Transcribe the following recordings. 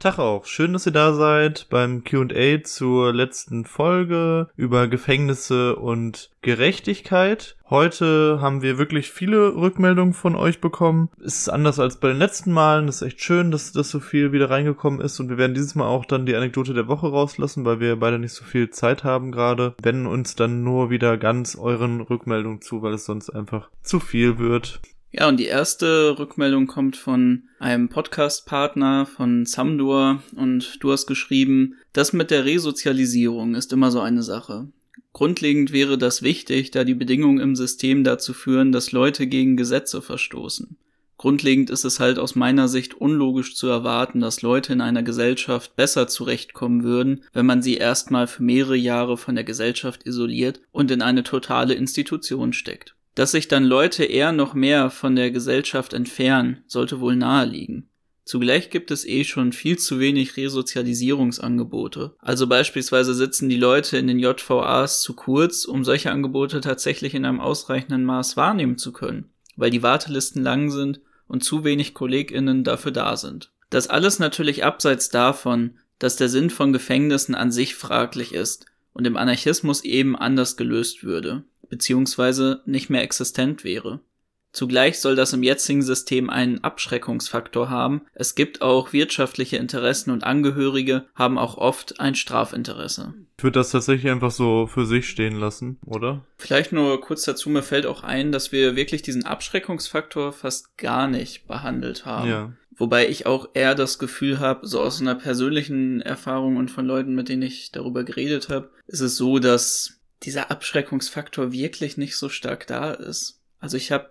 Tag auch. Schön, dass ihr da seid beim Q&A zur letzten Folge über Gefängnisse und Gerechtigkeit. Heute haben wir wirklich viele Rückmeldungen von euch bekommen. Es ist anders als bei den letzten Malen. Es ist echt schön, dass das so viel wieder reingekommen ist. Und wir werden dieses Mal auch dann die Anekdote der Woche rauslassen, weil wir beide nicht so viel Zeit haben gerade. Wenden uns dann nur wieder ganz euren Rückmeldungen zu, weil es sonst einfach zu viel wird. Ja, und die erste Rückmeldung kommt von einem Podcast-Partner von Samdur und du hast geschrieben, das mit der Resozialisierung ist immer so eine Sache. Grundlegend wäre das wichtig, da die Bedingungen im System dazu führen, dass Leute gegen Gesetze verstoßen. Grundlegend ist es halt aus meiner Sicht unlogisch zu erwarten, dass Leute in einer Gesellschaft besser zurechtkommen würden, wenn man sie erstmal für mehrere Jahre von der Gesellschaft isoliert und in eine totale Institution steckt. Dass sich dann Leute eher noch mehr von der Gesellschaft entfernen, sollte wohl naheliegen. Zugleich gibt es eh schon viel zu wenig Resozialisierungsangebote. Also beispielsweise sitzen die Leute in den JVAs zu kurz, um solche Angebote tatsächlich in einem ausreichenden Maß wahrnehmen zu können, weil die Wartelisten lang sind und zu wenig KollegInnen dafür da sind. Das alles natürlich abseits davon, dass der Sinn von Gefängnissen an sich fraglich ist und im Anarchismus eben anders gelöst würde beziehungsweise nicht mehr existent wäre. Zugleich soll das im jetzigen System einen Abschreckungsfaktor haben. Es gibt auch wirtschaftliche Interessen und Angehörige haben auch oft ein Strafinteresse. Ich würde das tatsächlich einfach so für sich stehen lassen, oder? Vielleicht nur kurz dazu, mir fällt auch ein, dass wir wirklich diesen Abschreckungsfaktor fast gar nicht behandelt haben. Ja. Wobei ich auch eher das Gefühl habe, so aus einer persönlichen Erfahrung und von Leuten, mit denen ich darüber geredet habe, ist es so, dass dieser Abschreckungsfaktor wirklich nicht so stark da ist. Also ich habe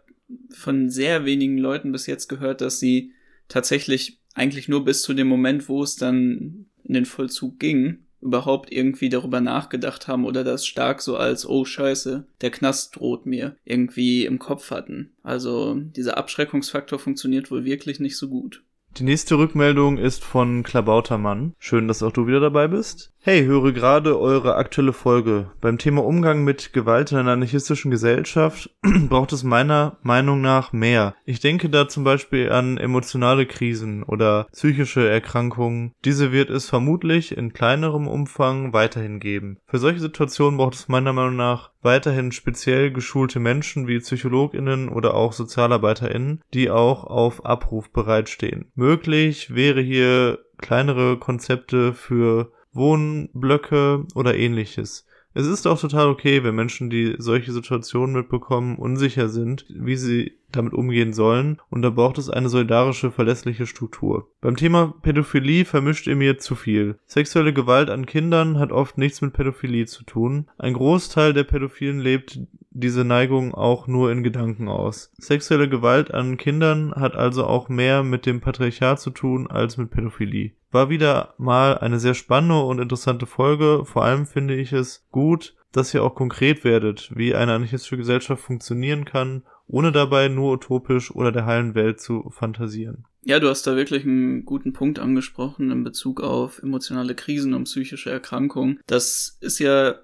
von sehr wenigen Leuten bis jetzt gehört, dass sie tatsächlich eigentlich nur bis zu dem Moment, wo es dann in den Vollzug ging, überhaupt irgendwie darüber nachgedacht haben oder das stark so als, oh scheiße, der Knast droht mir, irgendwie im Kopf hatten. Also dieser Abschreckungsfaktor funktioniert wohl wirklich nicht so gut. Die nächste Rückmeldung ist von Klabautermann. Schön, dass auch du wieder dabei bist. Hey, höre gerade eure aktuelle Folge. Beim Thema Umgang mit Gewalt in einer anarchistischen Gesellschaft braucht es meiner Meinung nach mehr. Ich denke da zum Beispiel an emotionale Krisen oder psychische Erkrankungen. Diese wird es vermutlich in kleinerem Umfang weiterhin geben. Für solche Situationen braucht es meiner Meinung nach weiterhin speziell geschulte Menschen wie PsychologInnen oder auch SozialarbeiterInnen, die auch auf Abruf bereitstehen. Möglich wäre hier kleinere Konzepte für Wohnblöcke oder ähnliches. Es ist auch total okay, wenn Menschen, die solche Situationen mitbekommen, unsicher sind, wie sie damit umgehen sollen, und da braucht es eine solidarische, verlässliche Struktur. Beim Thema Pädophilie vermischt ihr mir zu viel. Sexuelle Gewalt an Kindern hat oft nichts mit Pädophilie zu tun. Ein Großteil der Pädophilen lebt diese Neigung auch nur in Gedanken aus. Sexuelle Gewalt an Kindern hat also auch mehr mit dem Patriarchat zu tun als mit Pädophilie. War wieder mal eine sehr spannende und interessante Folge. Vor allem finde ich es gut, dass ihr auch konkret werdet, wie eine anarchistische Gesellschaft funktionieren kann, ohne dabei nur utopisch oder der heilen Welt zu fantasieren. Ja, du hast da wirklich einen guten Punkt angesprochen in Bezug auf emotionale Krisen und psychische Erkrankungen. Das ist ja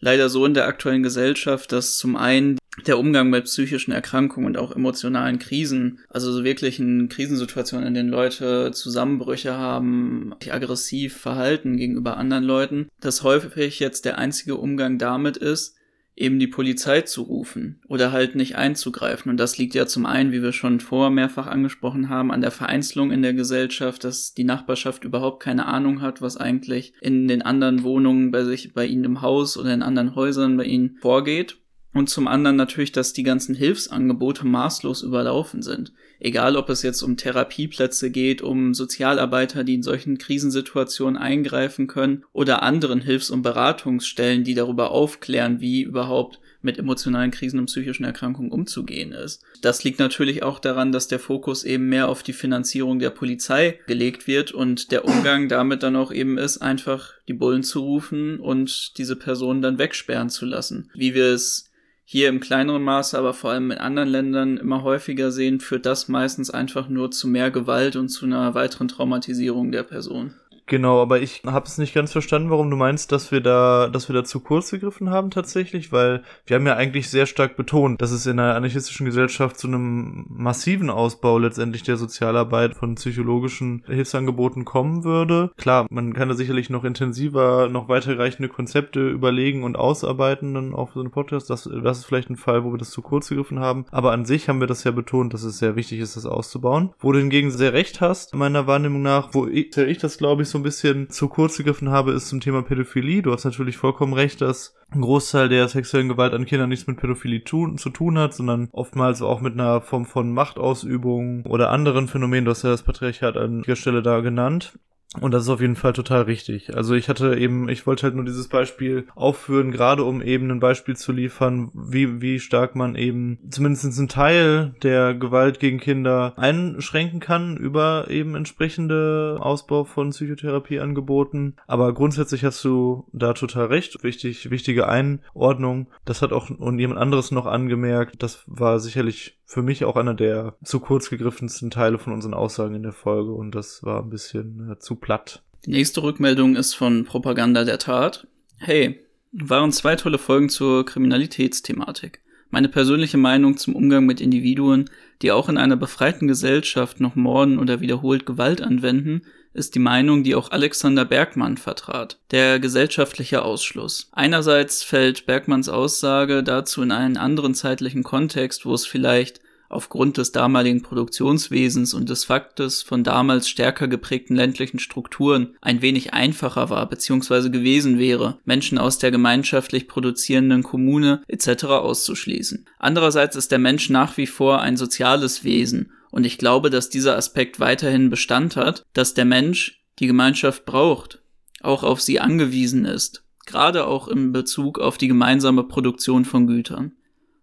leider so in der aktuellen Gesellschaft, dass zum einen der Umgang mit psychischen Erkrankungen und auch emotionalen Krisen, also so wirklich in Krisensituationen, in denen Leute Zusammenbrüche haben, sich aggressiv verhalten gegenüber anderen Leuten, dass häufig jetzt der einzige Umgang damit ist, eben die Polizei zu rufen oder halt nicht einzugreifen. Und das liegt ja zum einen, wie wir schon vorher mehrfach angesprochen haben, an der Vereinzelung in der Gesellschaft, dass die Nachbarschaft überhaupt keine Ahnung hat, was eigentlich in den anderen Wohnungen bei sich, bei ihnen im Haus oder in anderen Häusern bei ihnen vorgeht. Und zum anderen natürlich, dass die ganzen Hilfsangebote maßlos überlaufen sind. Egal, ob es jetzt um Therapieplätze geht, um Sozialarbeiter, die in solchen Krisensituationen eingreifen können, oder anderen Hilfs- und Beratungsstellen, die darüber aufklären, wie überhaupt mit emotionalen Krisen und psychischen Erkrankungen umzugehen ist. Das liegt natürlich auch daran, dass der Fokus eben mehr auf die Finanzierung der Polizei gelegt wird und der Umgang damit dann auch eben ist, einfach die Bullen zu rufen und diese Personen dann wegsperren zu lassen. Wie wir es hier im kleineren Maße, aber vor allem in anderen Ländern immer häufiger sehen, führt das meistens einfach nur zu mehr Gewalt und zu einer weiteren Traumatisierung der Person. Genau, aber ich habe es nicht ganz verstanden, warum du meinst, dass wir da, dass wir da zu kurz gegriffen haben tatsächlich, weil wir haben ja eigentlich sehr stark betont, dass es in einer anarchistischen Gesellschaft zu einem massiven Ausbau letztendlich der Sozialarbeit von psychologischen Hilfsangeboten kommen würde. Klar, man kann da sicherlich noch intensiver, noch weiterreichende Konzepte überlegen und ausarbeiten dann auf so einem Podcast. Das, das ist vielleicht ein Fall, wo wir das zu kurz gegriffen haben. Aber an sich haben wir das ja betont, dass es sehr wichtig ist, das auszubauen. Wo du hingegen sehr recht hast, meiner Wahrnehmung nach, wo ich, ich das glaube ich so ein bisschen zu kurz gegriffen habe, ist zum Thema Pädophilie. Du hast natürlich vollkommen recht, dass ein Großteil der sexuellen Gewalt an Kindern nichts mit Pädophilie tun, zu tun hat, sondern oftmals auch mit einer Form von Machtausübung oder anderen Phänomenen. Du hast ja das Patriarchat an der Stelle da genannt. Und das ist auf jeden Fall total richtig. Also ich hatte eben, ich wollte halt nur dieses Beispiel aufführen, gerade um eben ein Beispiel zu liefern, wie, wie stark man eben zumindest einen Teil der Gewalt gegen Kinder einschränken kann über eben entsprechende Ausbau von Psychotherapieangeboten. Aber grundsätzlich hast du da total recht. Wichtig, wichtige Einordnung. Das hat auch und jemand anderes noch angemerkt. Das war sicherlich für mich auch einer der zu kurz gegriffensten Teile von unseren Aussagen in der Folge und das war ein bisschen äh, zu platt. Die nächste Rückmeldung ist von Propaganda der Tat. Hey, waren zwei tolle Folgen zur Kriminalitätsthematik. Meine persönliche Meinung zum Umgang mit Individuen, die auch in einer befreiten Gesellschaft noch morden oder wiederholt Gewalt anwenden, ist die Meinung, die auch Alexander Bergmann vertrat. Der gesellschaftliche Ausschluss. Einerseits fällt Bergmanns Aussage dazu in einen anderen zeitlichen Kontext, wo es vielleicht aufgrund des damaligen Produktionswesens und des Faktes von damals stärker geprägten ländlichen Strukturen ein wenig einfacher war bzw. gewesen wäre, Menschen aus der gemeinschaftlich produzierenden Kommune etc. auszuschließen. Andererseits ist der Mensch nach wie vor ein soziales Wesen und ich glaube, dass dieser Aspekt weiterhin Bestand hat, dass der Mensch die Gemeinschaft braucht, auch auf sie angewiesen ist, gerade auch in Bezug auf die gemeinsame Produktion von Gütern.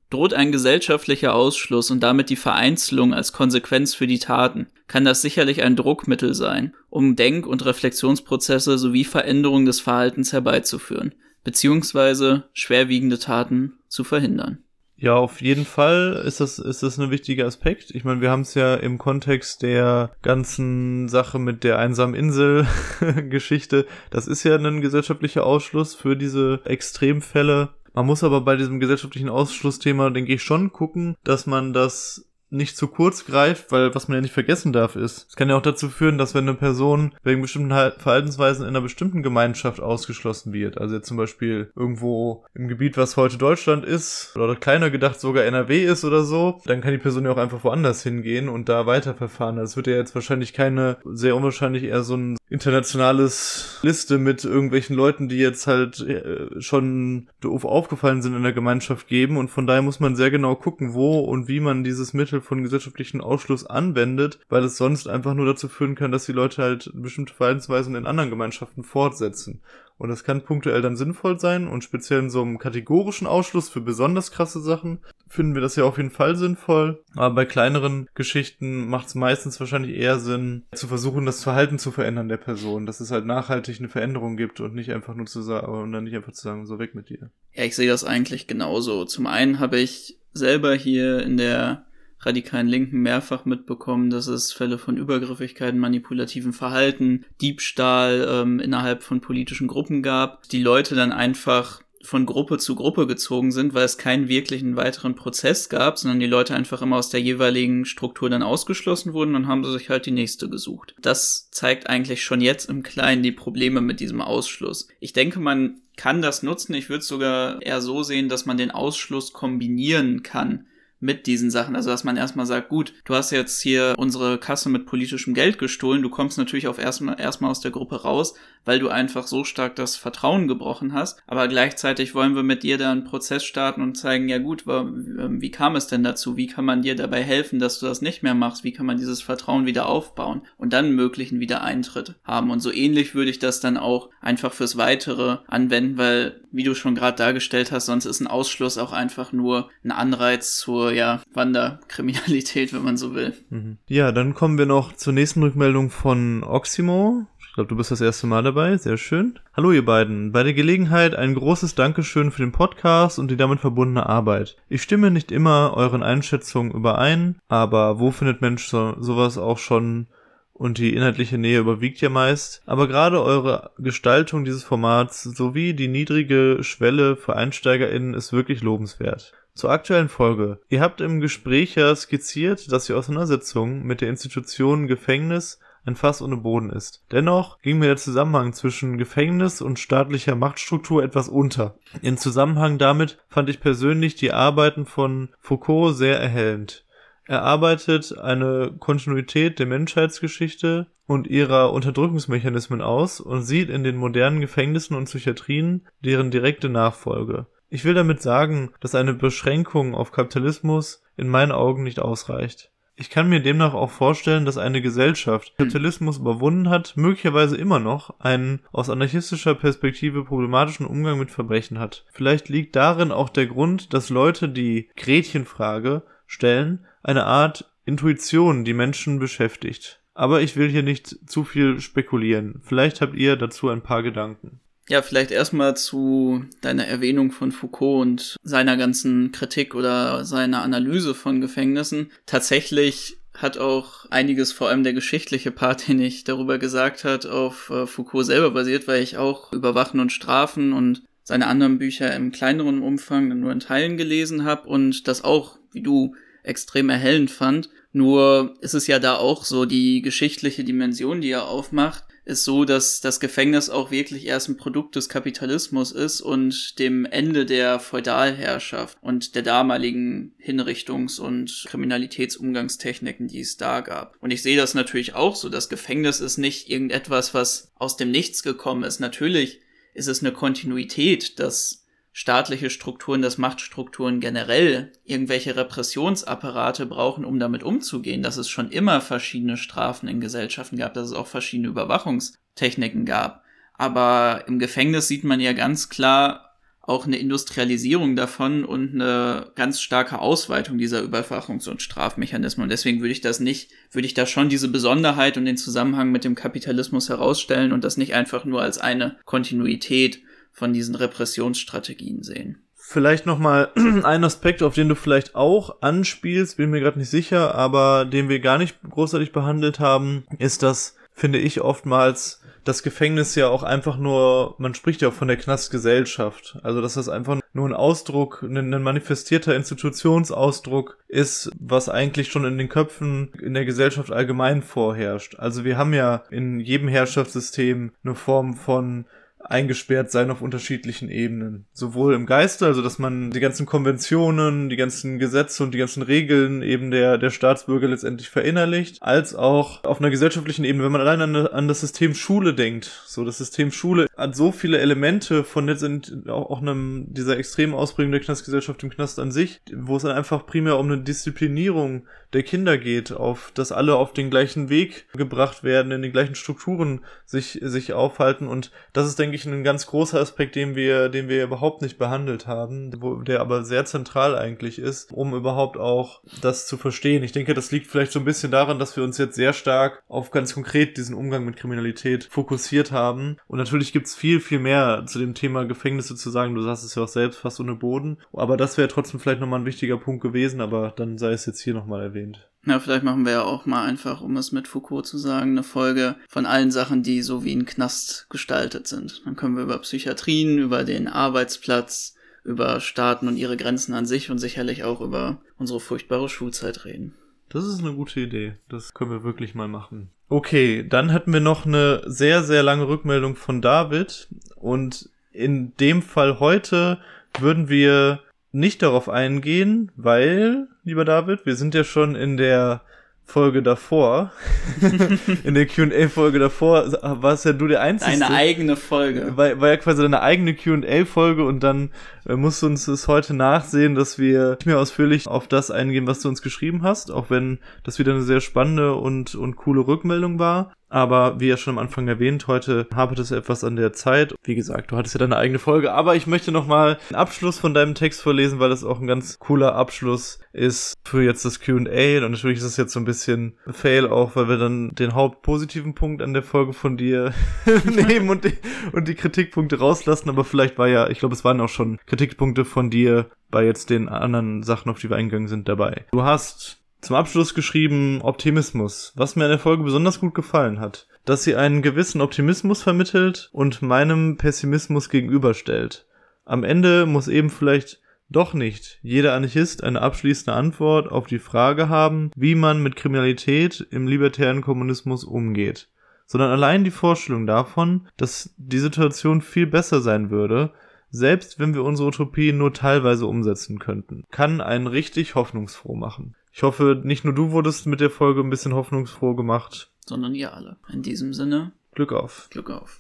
Droht ein gesellschaftlicher Ausschluss und damit die Vereinzelung als Konsequenz für die Taten, kann das sicherlich ein Druckmittel sein, um Denk- und Reflexionsprozesse sowie Veränderung des Verhaltens herbeizuführen, beziehungsweise schwerwiegende Taten zu verhindern. Ja, auf jeden Fall ist das, ist das ein wichtiger Aspekt. Ich meine, wir haben es ja im Kontext der ganzen Sache mit der einsamen Insel-Geschichte. Das ist ja ein gesellschaftlicher Ausschluss für diese Extremfälle. Man muss aber bei diesem gesellschaftlichen Ausschlussthema, denke ich, schon gucken, dass man das nicht zu kurz greift, weil was man ja nicht vergessen darf ist, es kann ja auch dazu führen, dass wenn eine Person wegen bestimmten Verhaltensweisen in einer bestimmten Gemeinschaft ausgeschlossen wird, also jetzt zum Beispiel irgendwo im Gebiet, was heute Deutschland ist, oder kleiner gedacht sogar NRW ist oder so, dann kann die Person ja auch einfach woanders hingehen und da weiterverfahren. Also es wird ja jetzt wahrscheinlich keine, sehr unwahrscheinlich eher so ein internationales Liste mit irgendwelchen Leuten, die jetzt halt äh, schon doof aufgefallen sind in der Gemeinschaft geben und von daher muss man sehr genau gucken, wo und wie man dieses Mittel Mittel von gesellschaftlichen Ausschluss anwendet, weil es sonst einfach nur dazu führen kann, dass die Leute halt bestimmte Verhaltensweisen in anderen Gemeinschaften fortsetzen. Und das kann punktuell dann sinnvoll sein und speziell in so einem kategorischen Ausschluss für besonders krasse Sachen finden wir das ja auf jeden Fall sinnvoll. Aber bei kleineren Geschichten macht es meistens wahrscheinlich eher Sinn, zu versuchen, das Verhalten zu verändern der Person, dass es halt nachhaltig eine Veränderung gibt und nicht einfach nur zu sagen, und dann nicht einfach zu sagen, so weg mit dir. Ja, ich sehe das eigentlich genauso. Zum einen habe ich selber hier in der radikalen Linken mehrfach mitbekommen, dass es Fälle von Übergriffigkeiten, manipulativen Verhalten, Diebstahl ähm, innerhalb von politischen Gruppen gab, die Leute dann einfach von Gruppe zu Gruppe gezogen sind, weil es keinen wirklichen weiteren Prozess gab, sondern die Leute einfach immer aus der jeweiligen Struktur dann ausgeschlossen wurden und haben sich halt die nächste gesucht. Das zeigt eigentlich schon jetzt im Kleinen die Probleme mit diesem Ausschluss. Ich denke, man kann das nutzen. Ich würde sogar eher so sehen, dass man den Ausschluss kombinieren kann mit diesen Sachen. Also, dass man erstmal sagt, gut, du hast jetzt hier unsere Kasse mit politischem Geld gestohlen, du kommst natürlich auf erstmal, erstmal aus der Gruppe raus, weil du einfach so stark das Vertrauen gebrochen hast. Aber gleichzeitig wollen wir mit dir da einen Prozess starten und zeigen, ja gut, ähm, wie kam es denn dazu? Wie kann man dir dabei helfen, dass du das nicht mehr machst? Wie kann man dieses Vertrauen wieder aufbauen und dann möglichen Wiedereintritt haben? Und so ähnlich würde ich das dann auch einfach fürs Weitere anwenden, weil, wie du schon gerade dargestellt hast, sonst ist ein Ausschluss auch einfach nur ein Anreiz zur ja, Wanderkriminalität, wenn man so will. Mhm. Ja, dann kommen wir noch zur nächsten Rückmeldung von Oximo. Ich glaube, du bist das erste Mal dabei. Sehr schön. Hallo ihr beiden. Bei der Gelegenheit ein großes Dankeschön für den Podcast und die damit verbundene Arbeit. Ich stimme nicht immer euren Einschätzungen überein, aber wo findet Mensch so, sowas auch schon und die inhaltliche Nähe überwiegt ja meist. Aber gerade eure Gestaltung dieses Formats sowie die niedrige Schwelle für EinsteigerInnen ist wirklich lobenswert. Zur aktuellen Folge. Ihr habt im Gespräch ja skizziert, dass die Auseinandersetzung mit der Institution Gefängnis ein Fass ohne Boden ist. Dennoch ging mir der Zusammenhang zwischen Gefängnis und staatlicher Machtstruktur etwas unter. In Zusammenhang damit fand ich persönlich die Arbeiten von Foucault sehr erhellend. Er arbeitet eine Kontinuität der Menschheitsgeschichte und ihrer Unterdrückungsmechanismen aus und sieht in den modernen Gefängnissen und Psychiatrien deren direkte Nachfolge. Ich will damit sagen, dass eine Beschränkung auf Kapitalismus in meinen Augen nicht ausreicht. Ich kann mir demnach auch vorstellen, dass eine Gesellschaft, die Kapitalismus überwunden hat, möglicherweise immer noch einen aus anarchistischer Perspektive problematischen Umgang mit Verbrechen hat. Vielleicht liegt darin auch der Grund, dass Leute die Gretchenfrage stellen, eine Art Intuition, die Menschen beschäftigt. Aber ich will hier nicht zu viel spekulieren. Vielleicht habt ihr dazu ein paar Gedanken. Ja, vielleicht erstmal zu deiner Erwähnung von Foucault und seiner ganzen Kritik oder seiner Analyse von Gefängnissen. Tatsächlich hat auch einiges, vor allem der geschichtliche Part, den ich darüber gesagt hat, auf äh, Foucault selber basiert, weil ich auch Überwachen und Strafen und seine anderen Bücher im kleineren Umfang nur in Teilen gelesen habe und das auch, wie du, extrem erhellend fand. Nur ist es ja da auch so die geschichtliche Dimension, die er aufmacht, ist so, dass das Gefängnis auch wirklich erst ein Produkt des Kapitalismus ist und dem Ende der Feudalherrschaft und der damaligen Hinrichtungs- und Kriminalitätsumgangstechniken, die es da gab. Und ich sehe das natürlich auch so. Das Gefängnis ist nicht irgendetwas, was aus dem Nichts gekommen ist. Natürlich ist es eine Kontinuität, dass staatliche Strukturen, dass Machtstrukturen generell irgendwelche Repressionsapparate brauchen, um damit umzugehen, dass es schon immer verschiedene Strafen in Gesellschaften gab, dass es auch verschiedene Überwachungstechniken gab. Aber im Gefängnis sieht man ja ganz klar auch eine Industrialisierung davon und eine ganz starke Ausweitung dieser Überwachungs- und Strafmechanismen. Und deswegen würde ich das nicht, würde ich da schon diese Besonderheit und den Zusammenhang mit dem Kapitalismus herausstellen und das nicht einfach nur als eine Kontinuität von diesen Repressionsstrategien sehen. Vielleicht nochmal ein Aspekt, auf den du vielleicht auch anspielst, bin mir gerade nicht sicher, aber den wir gar nicht großartig behandelt haben, ist das, finde ich, oftmals das Gefängnis ja auch einfach nur, man spricht ja auch von der Knastgesellschaft. Also, dass das einfach nur ein Ausdruck, ein, ein manifestierter Institutionsausdruck ist, was eigentlich schon in den Köpfen in der Gesellschaft allgemein vorherrscht. Also, wir haben ja in jedem Herrschaftssystem eine Form von eingesperrt sein auf unterschiedlichen Ebenen. Sowohl im Geiste, also dass man die ganzen Konventionen, die ganzen Gesetze und die ganzen Regeln eben der, der Staatsbürger letztendlich verinnerlicht, als auch auf einer gesellschaftlichen Ebene, wenn man allein an, an das System Schule denkt. So, das System Schule hat so viele Elemente von sind auch, auch einem, dieser extremen Ausprägung der Knastgesellschaft im Knast an sich, wo es dann einfach primär um eine Disziplinierung der Kinder geht, auf, dass alle auf den gleichen Weg gebracht werden, in den gleichen Strukturen sich, sich aufhalten und das ist, denke ich, ein ganz großer Aspekt, den wir, den wir überhaupt nicht behandelt haben, wo, der aber sehr zentral eigentlich ist, um überhaupt auch das zu verstehen. Ich denke, das liegt vielleicht so ein bisschen daran, dass wir uns jetzt sehr stark auf ganz konkret diesen Umgang mit Kriminalität fokussiert haben und natürlich gibt's viel, viel mehr zu dem Thema Gefängnisse zu sagen. Du sagst es ja auch selbst, fast ohne Boden. Aber das wäre trotzdem vielleicht nochmal ein wichtiger Punkt gewesen, aber dann sei es jetzt hier nochmal erwähnt. Ja, vielleicht machen wir ja auch mal einfach, um es mit Foucault zu sagen, eine Folge von allen Sachen, die so wie ein Knast gestaltet sind. Dann können wir über Psychiatrien, über den Arbeitsplatz, über Staaten und ihre Grenzen an sich und sicherlich auch über unsere furchtbare Schulzeit reden. Das ist eine gute Idee. Das können wir wirklich mal machen. Okay, dann hatten wir noch eine sehr, sehr lange Rückmeldung von David. Und in dem Fall heute würden wir nicht darauf eingehen, weil, lieber David, wir sind ja schon in der Folge davor, in der Q&A-Folge davor, warst ja du der Einzige. Eine eigene Folge. War, war ja quasi deine eigene Q&A-Folge und dann äh, musst du uns es heute nachsehen, dass wir nicht mehr ausführlich auf das eingehen, was du uns geschrieben hast, auch wenn das wieder eine sehr spannende und, und coole Rückmeldung war. Aber wie ja schon am Anfang erwähnt, heute hapert es etwas an der Zeit. Wie gesagt, du hattest ja deine eigene Folge, aber ich möchte nochmal einen Abschluss von deinem Text vorlesen, weil das auch ein ganz cooler Abschluss ist für jetzt das QA. Und natürlich ist es jetzt so ein bisschen Fail auch, weil wir dann den hauptpositiven Punkt an der Folge von dir nehmen und die, und die Kritikpunkte rauslassen. Aber vielleicht war ja, ich glaube, es waren auch schon Kritikpunkte von dir bei jetzt den anderen Sachen, auf die wir eingegangen sind, dabei. Du hast Zum Abschluss geschrieben Optimismus, was mir an der Folge besonders gut gefallen hat, dass sie einen gewissen Optimismus vermittelt und meinem Pessimismus gegenüberstellt. Am Ende muss eben vielleicht doch nicht jeder Anarchist eine abschließende Antwort auf die Frage haben, wie man mit Kriminalität im libertären Kommunismus umgeht, sondern allein die Vorstellung davon, dass die Situation viel besser sein würde, selbst wenn wir unsere Utopie nur teilweise umsetzen könnten, kann einen richtig hoffnungsfroh machen. Ich hoffe, nicht nur du wurdest mit der Folge ein bisschen hoffnungsfroh gemacht, sondern ihr alle. In diesem Sinne, Glück auf. Glück auf.